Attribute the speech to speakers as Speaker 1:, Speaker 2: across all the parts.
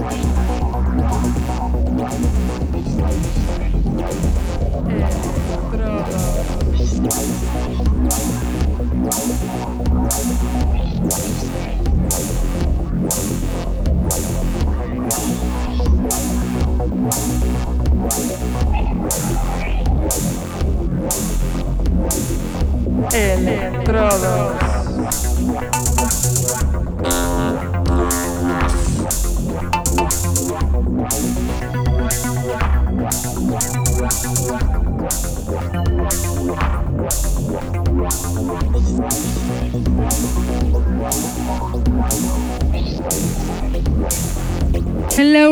Speaker 1: Estrada. Electrodos.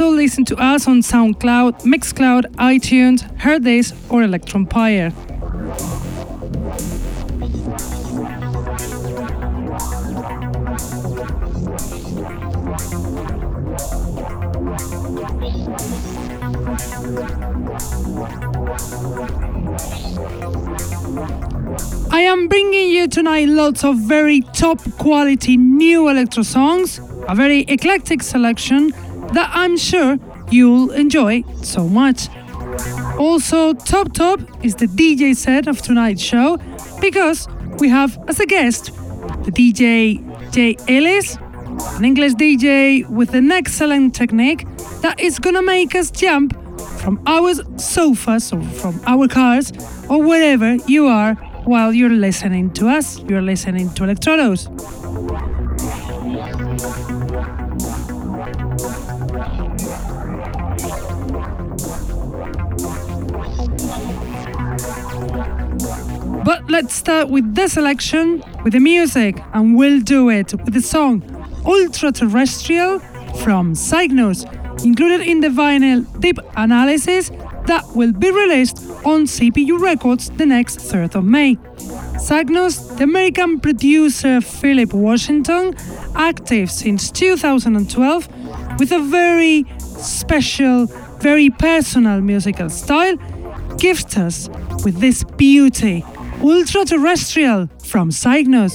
Speaker 1: Also listen to us on SoundCloud, Mixcloud, iTunes, Hearthis, or Electronpire. I am bringing you tonight lots of very top quality new electro songs, a very eclectic selection that I'm sure you'll enjoy so much. Also, top top is the DJ set of tonight's show because we have as a guest the DJ Jay Ellis, an English DJ with an excellent technique that is gonna make us jump from our sofas or from our cars or wherever you are while you're listening to us. You're listening to Electrodos. But let's start with the selection, with the music, and we'll do it with the song Ultra Terrestrial from Cygnus, included in the vinyl Deep Analysis that will be released on CPU Records the next 3rd of May. Cygnus, the American producer Philip Washington, active since 2012 with a very special, very personal musical style, gifts us with this beauty Ultra Terrestrial from Cygnus.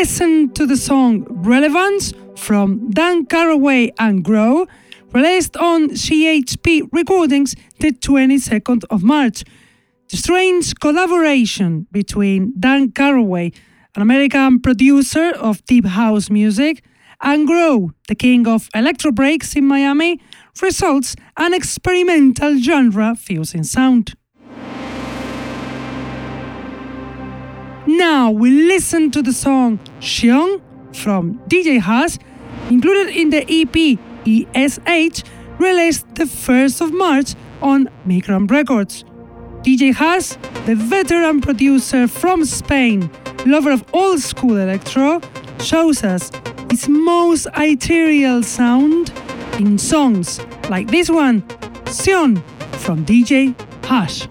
Speaker 1: Listen to the song Relevance from Dan Caraway and Grow, released on CHP Recordings the 22nd of March. The strange collaboration between Dan Caraway, an American producer of deep house music, and Grow, the king of electro breaks in Miami, results an experimental genre fusing sound. Now we listen to the song Xiong from DJ Haas, included in the EP ESH, released the 1st of March on Micron Records. DJ Haas, the veteran producer from Spain, lover of old school electro, shows us his most ethereal sound in songs like this one, Sion from DJ Hash.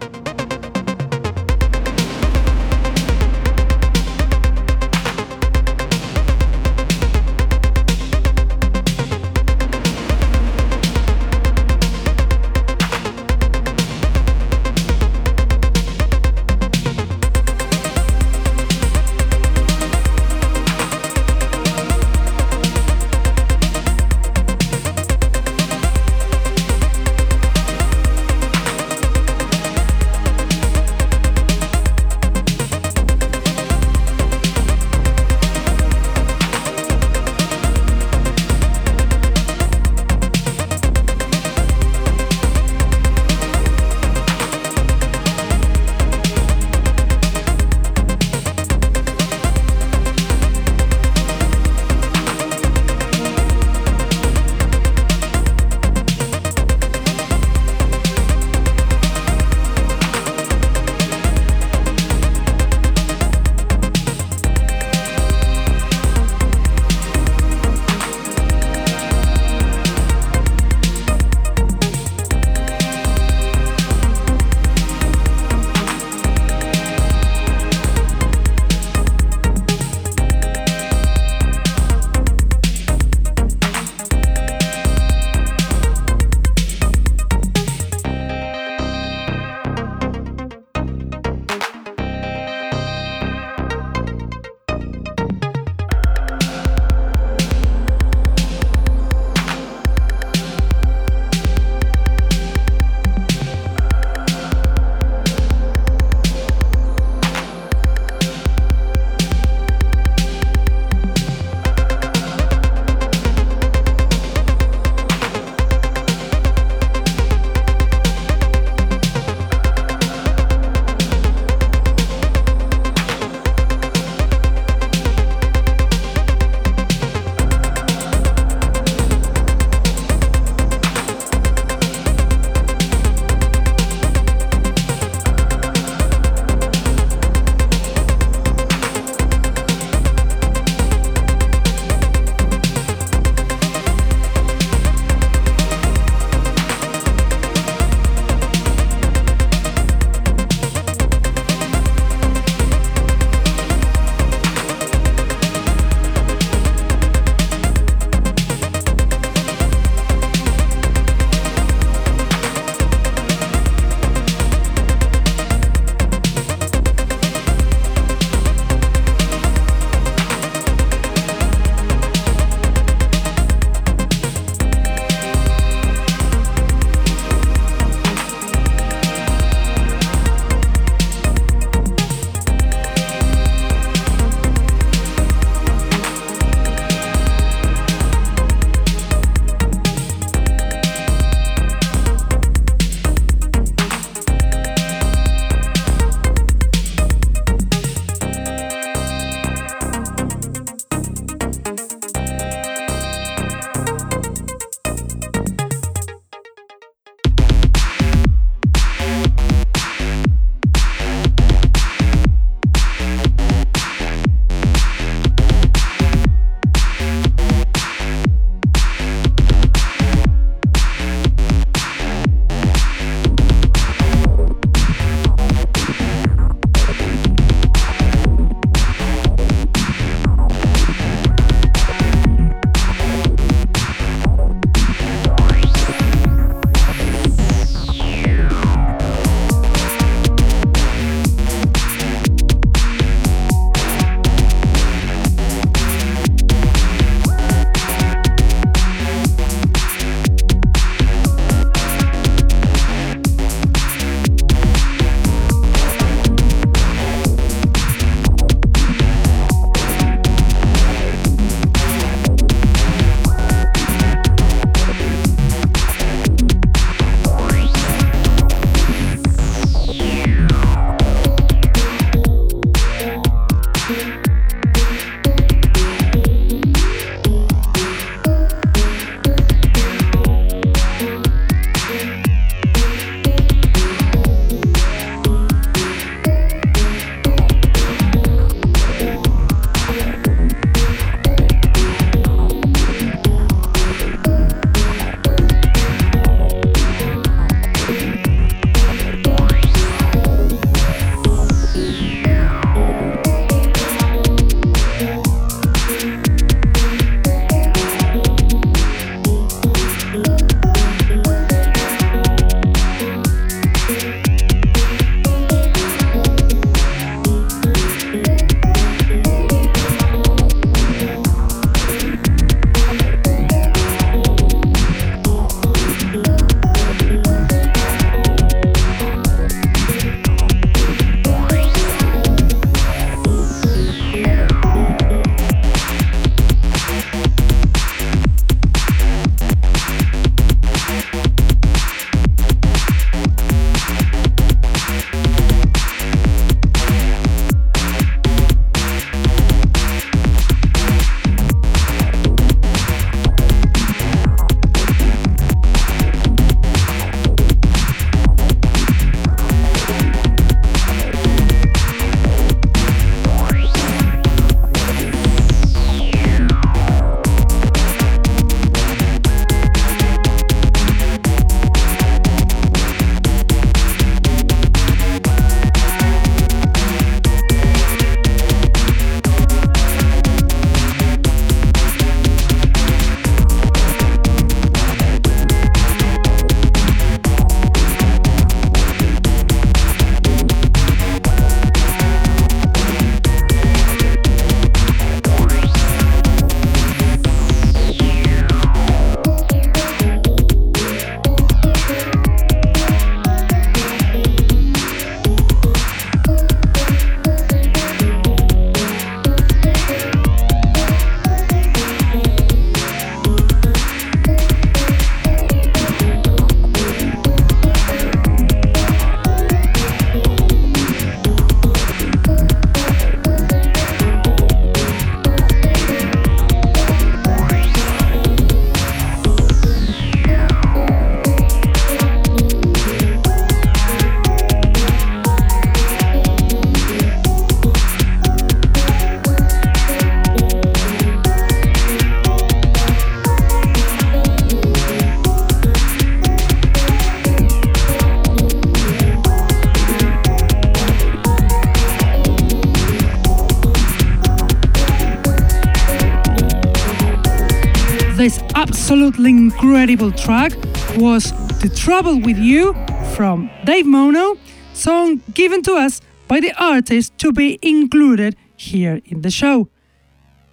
Speaker 1: Incredible track was The Trouble with You from Dave Mono, song given to us by the artist to be included here in the show.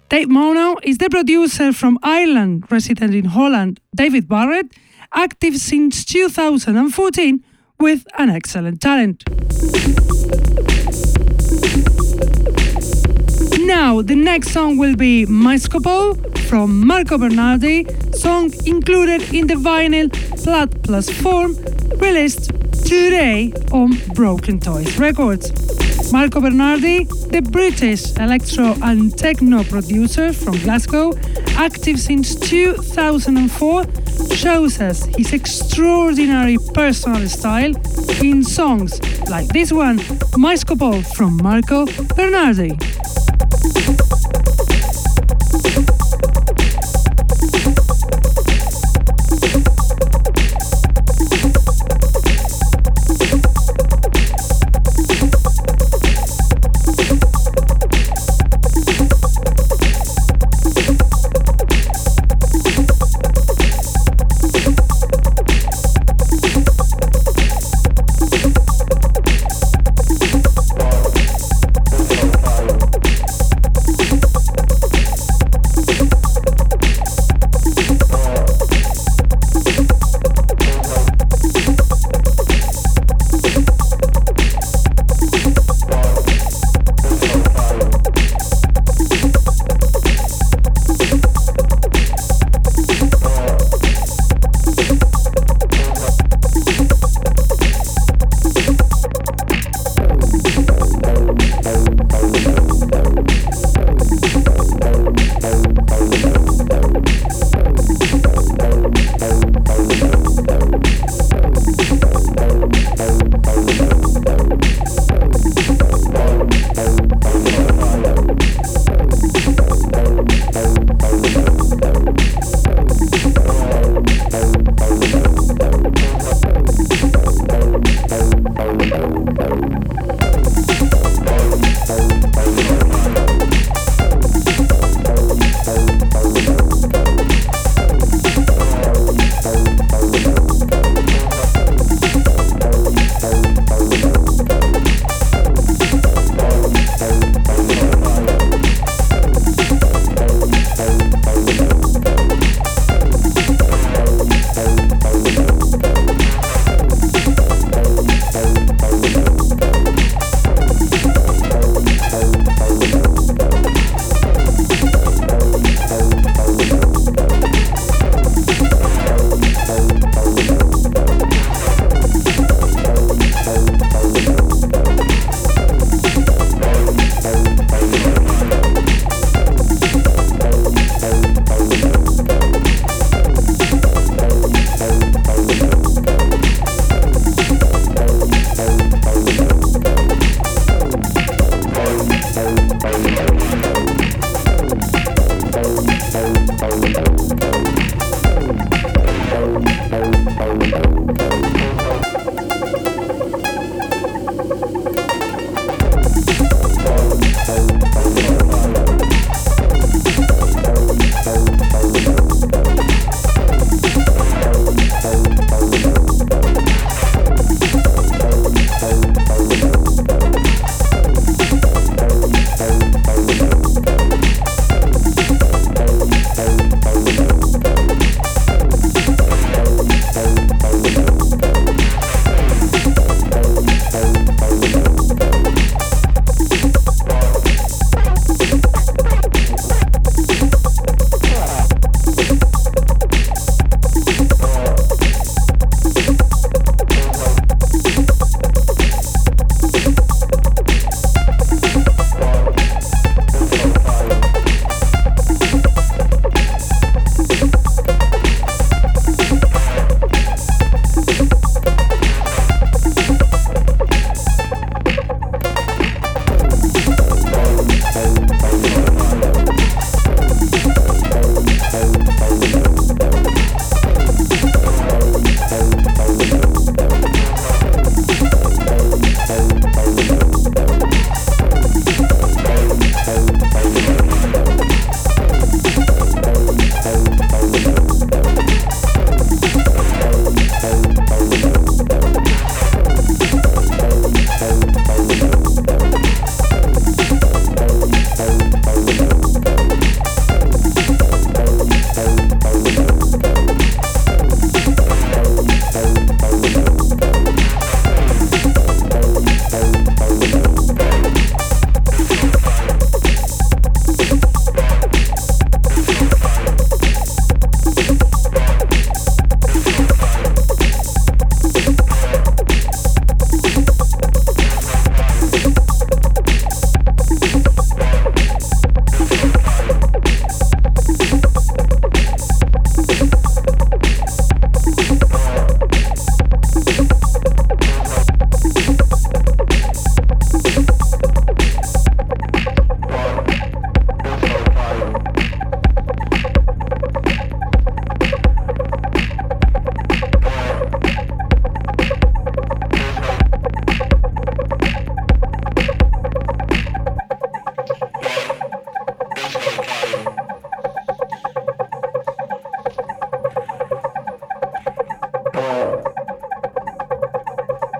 Speaker 1: Dave Mono is the producer from Ireland, resident in Holland, David Barrett, active since 2014 with an excellent talent. Now, the next song will be Maiscopol from Marco Bernardi, song included in the vinyl Plat Plus form, released today on Broken Toys Records. Marco Bernardi, the British electro and techno producer from Glasgow, active since 2004, shows us his extraordinary personal style in songs like this one, Maiscopol from Marco Bernardi.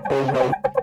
Speaker 1: Beijão.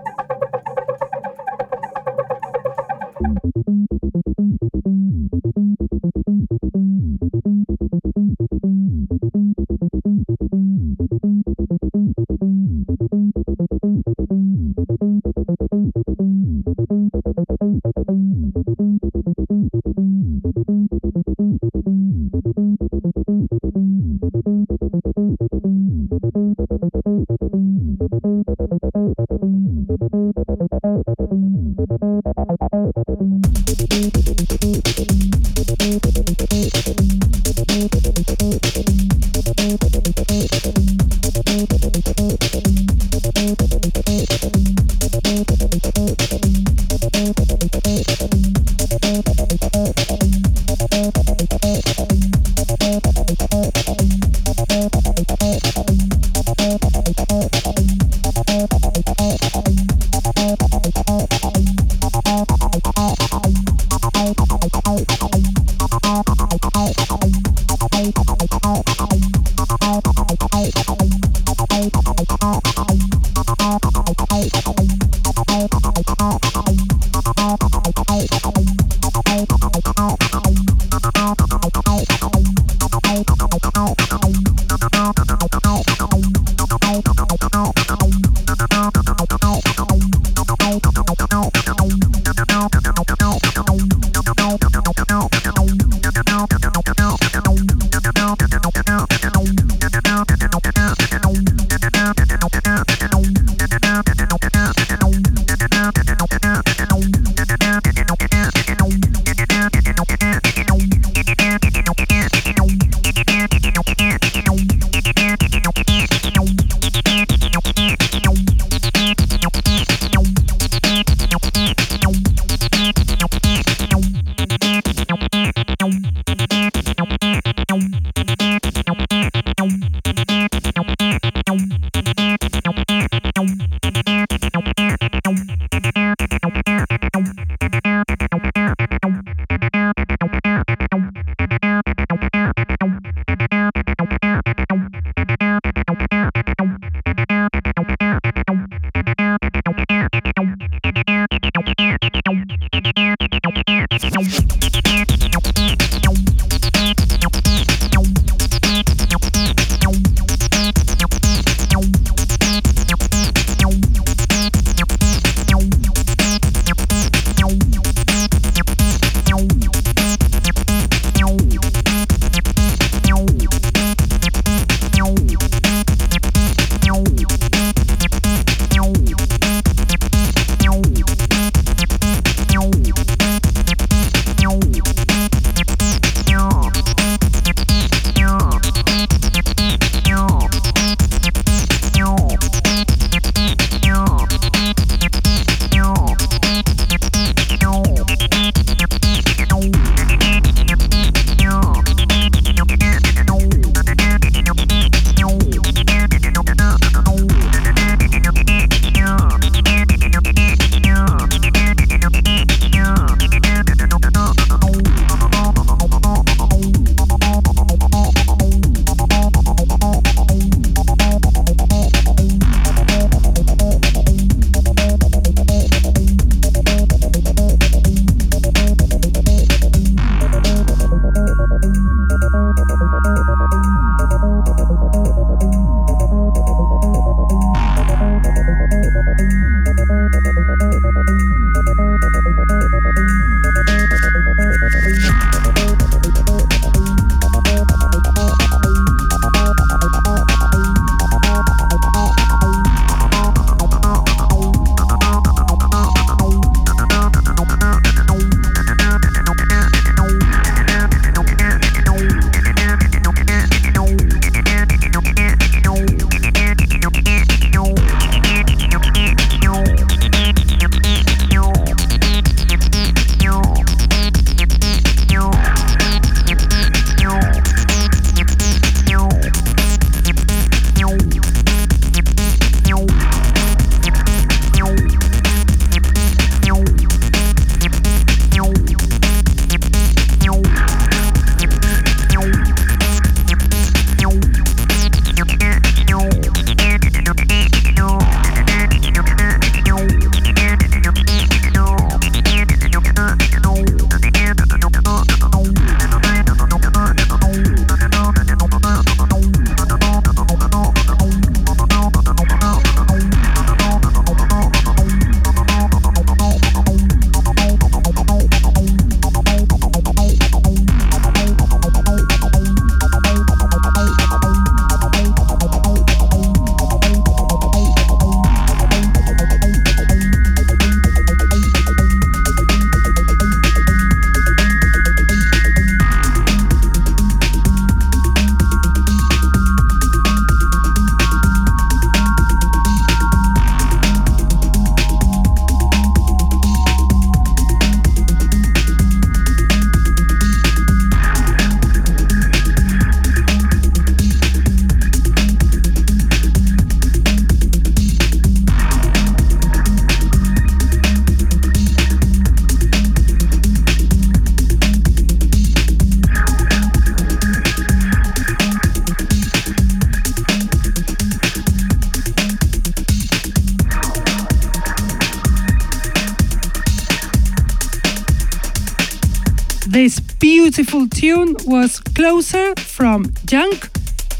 Speaker 1: Beautiful tune was Closer from Junk,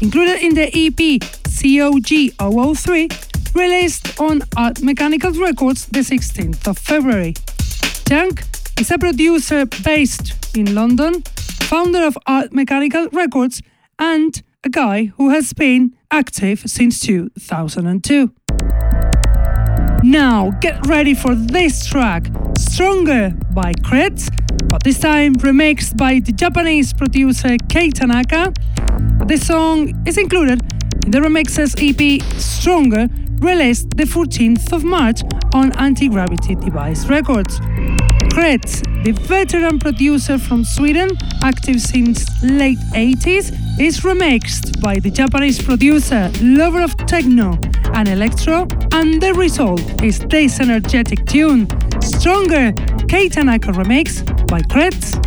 Speaker 1: included in the EP COG 003, released on Art Mechanical Records the 16th of February. Junk is a producer based in London, founder of Art Mechanical Records, and a guy who has been active since 2002. Now, get ready for this track, Stronger by Kretz, but this time remixed by the Japanese producer Kei Tanaka. The song is included in the remixes EP Stronger, released the 14th of March on Anti Gravity Device Records. Kretz, the veteran producer from Sweden, active since late 80s, is remixed by the Japanese producer, lover of techno and electro, and the result is this energetic tune, Stronger Kei Tanaka remix by Kretz.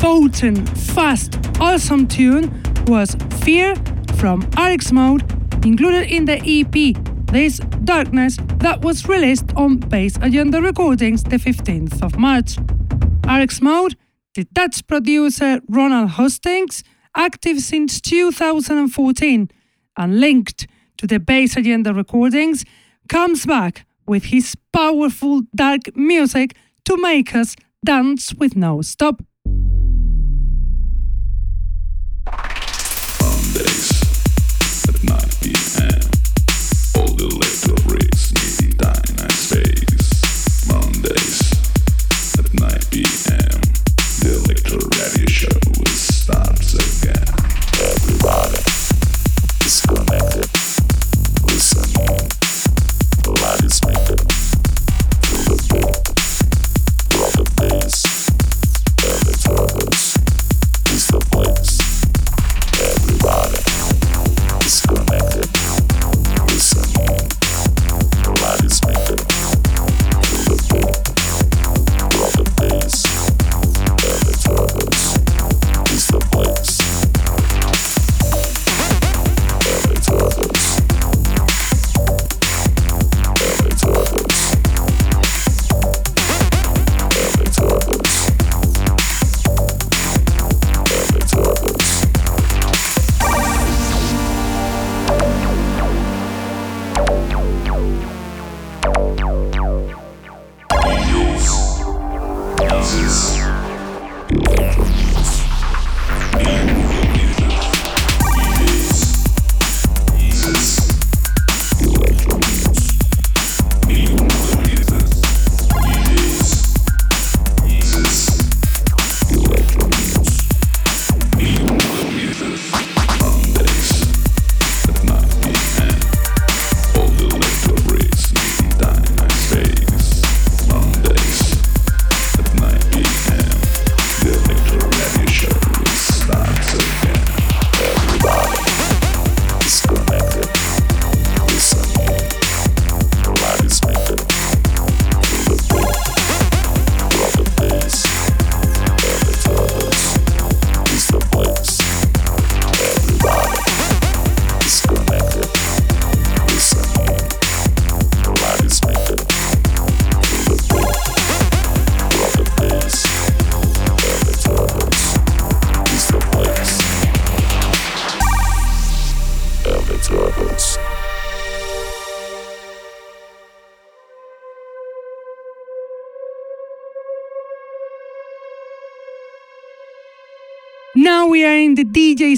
Speaker 1: Potent, fast, awesome tune was Fear from RX Mode, included in the EP This Darkness that was released on Bass Agenda Recordings the 15th of March. RX Mode, the Dutch producer Ronald Hostings, active since 2014 and linked to the Bass Agenda Recordings, comes back with his powerful dark music to make us dance with no stop. Now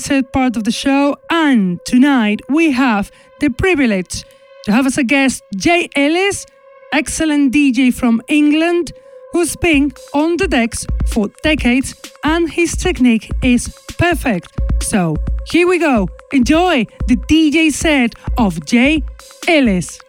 Speaker 1: Set part of the show, and tonight we have the privilege to have as a guest Jay Ellis, excellent DJ from England, who's been on the decks for decades and his technique is perfect. So here we go. Enjoy the DJ set of Jay Ellis.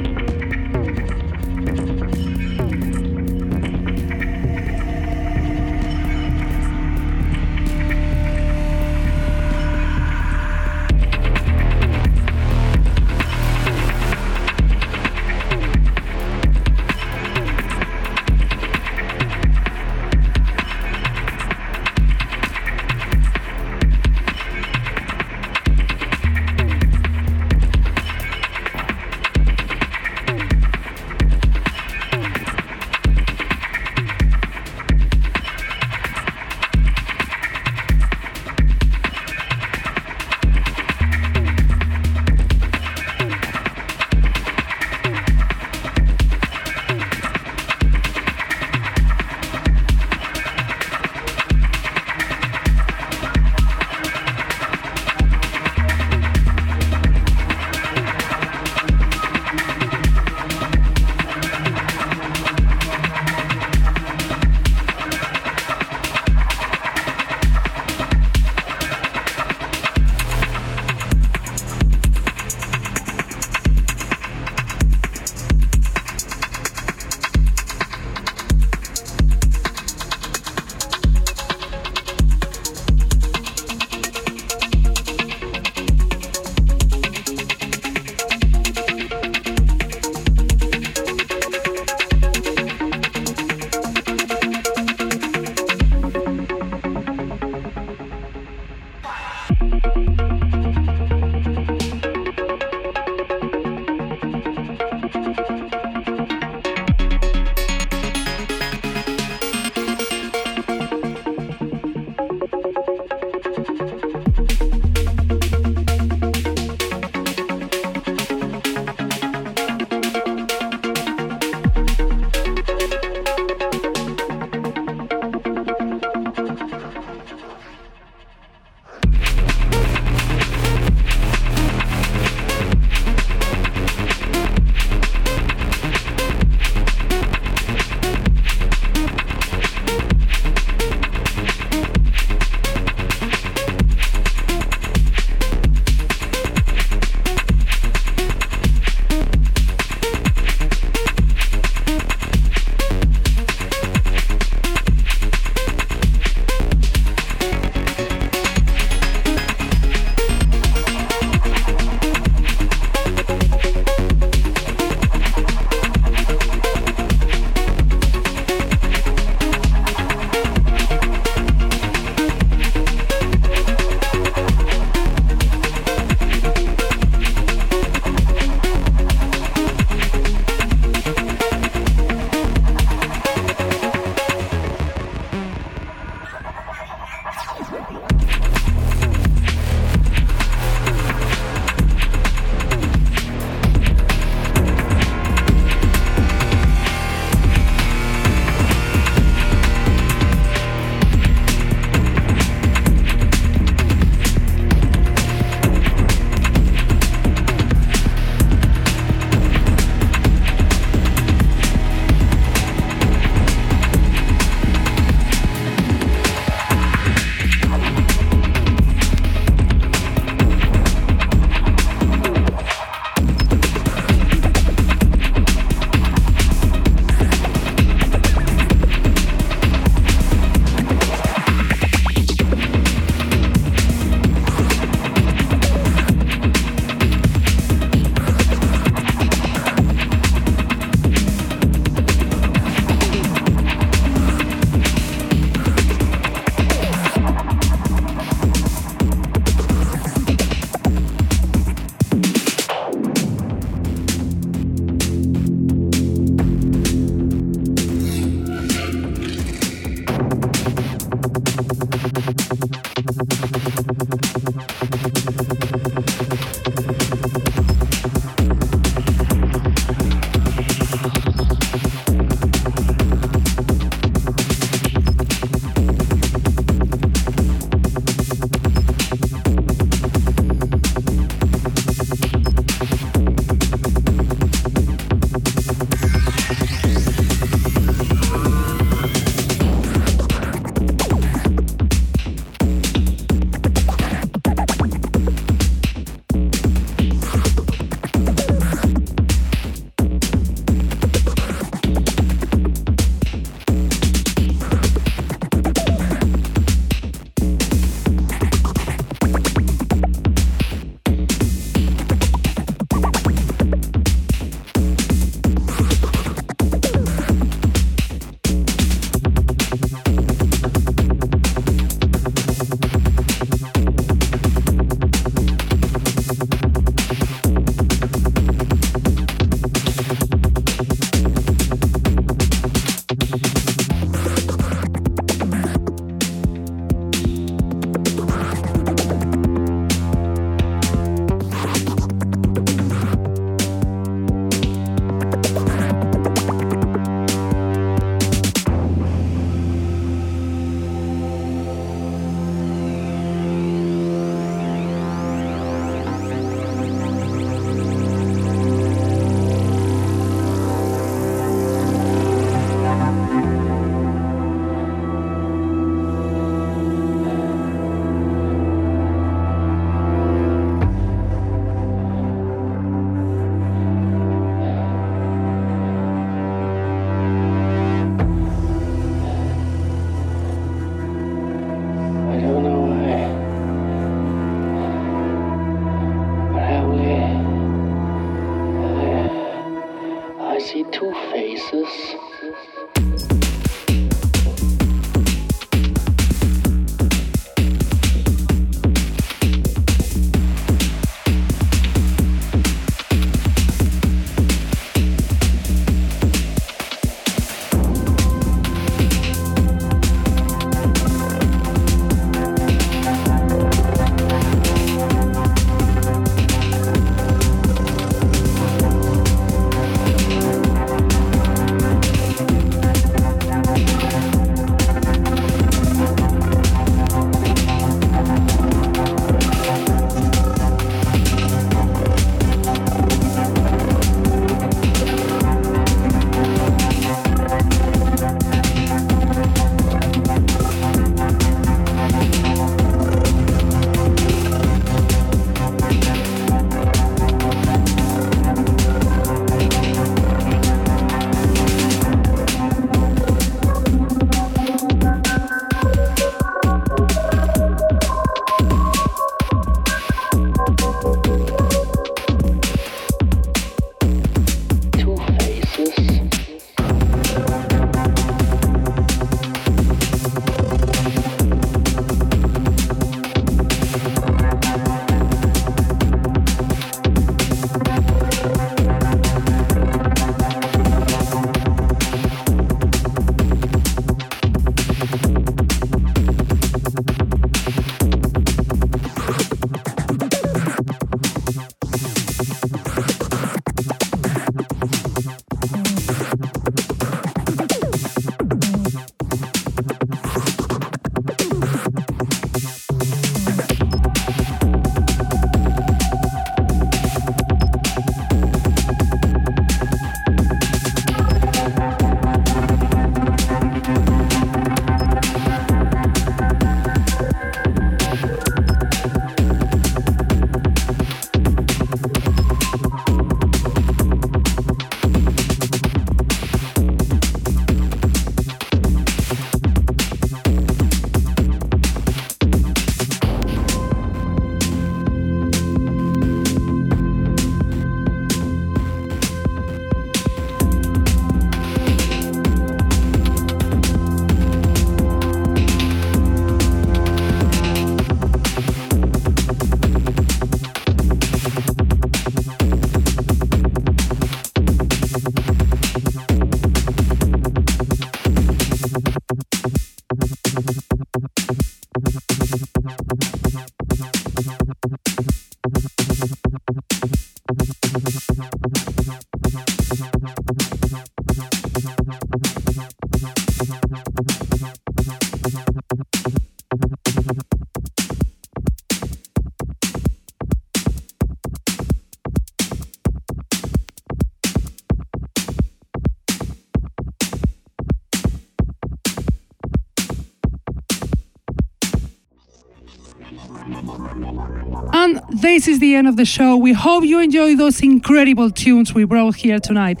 Speaker 1: This is the end of the show. We hope you enjoy those incredible tunes we brought here tonight.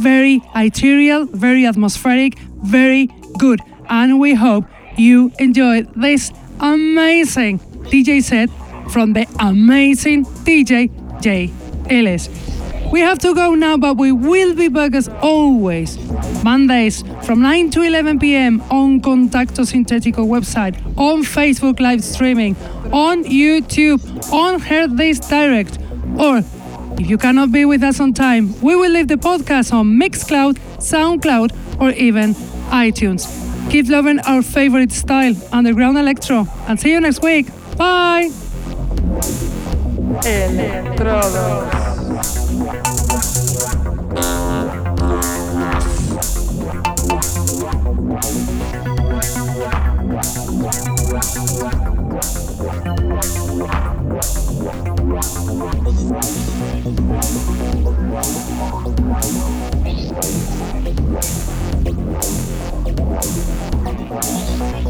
Speaker 1: Very ethereal, very atmospheric, very good. And we hope you enjoyed this amazing DJ set from the amazing DJ J. Ellis. We have to go now, but we will be back as always. Mondays from 9 to 11 p.m. on Contacto Sintetico website, on Facebook live streaming, on YouTube, on Heard This Direct, or if you cannot be with us on time, we will leave the podcast on Mixcloud, SoundCloud, or even iTunes. Keep loving our favorite style, underground electro, and see you next week. Bye.
Speaker 2: Electrodos.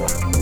Speaker 2: Wow.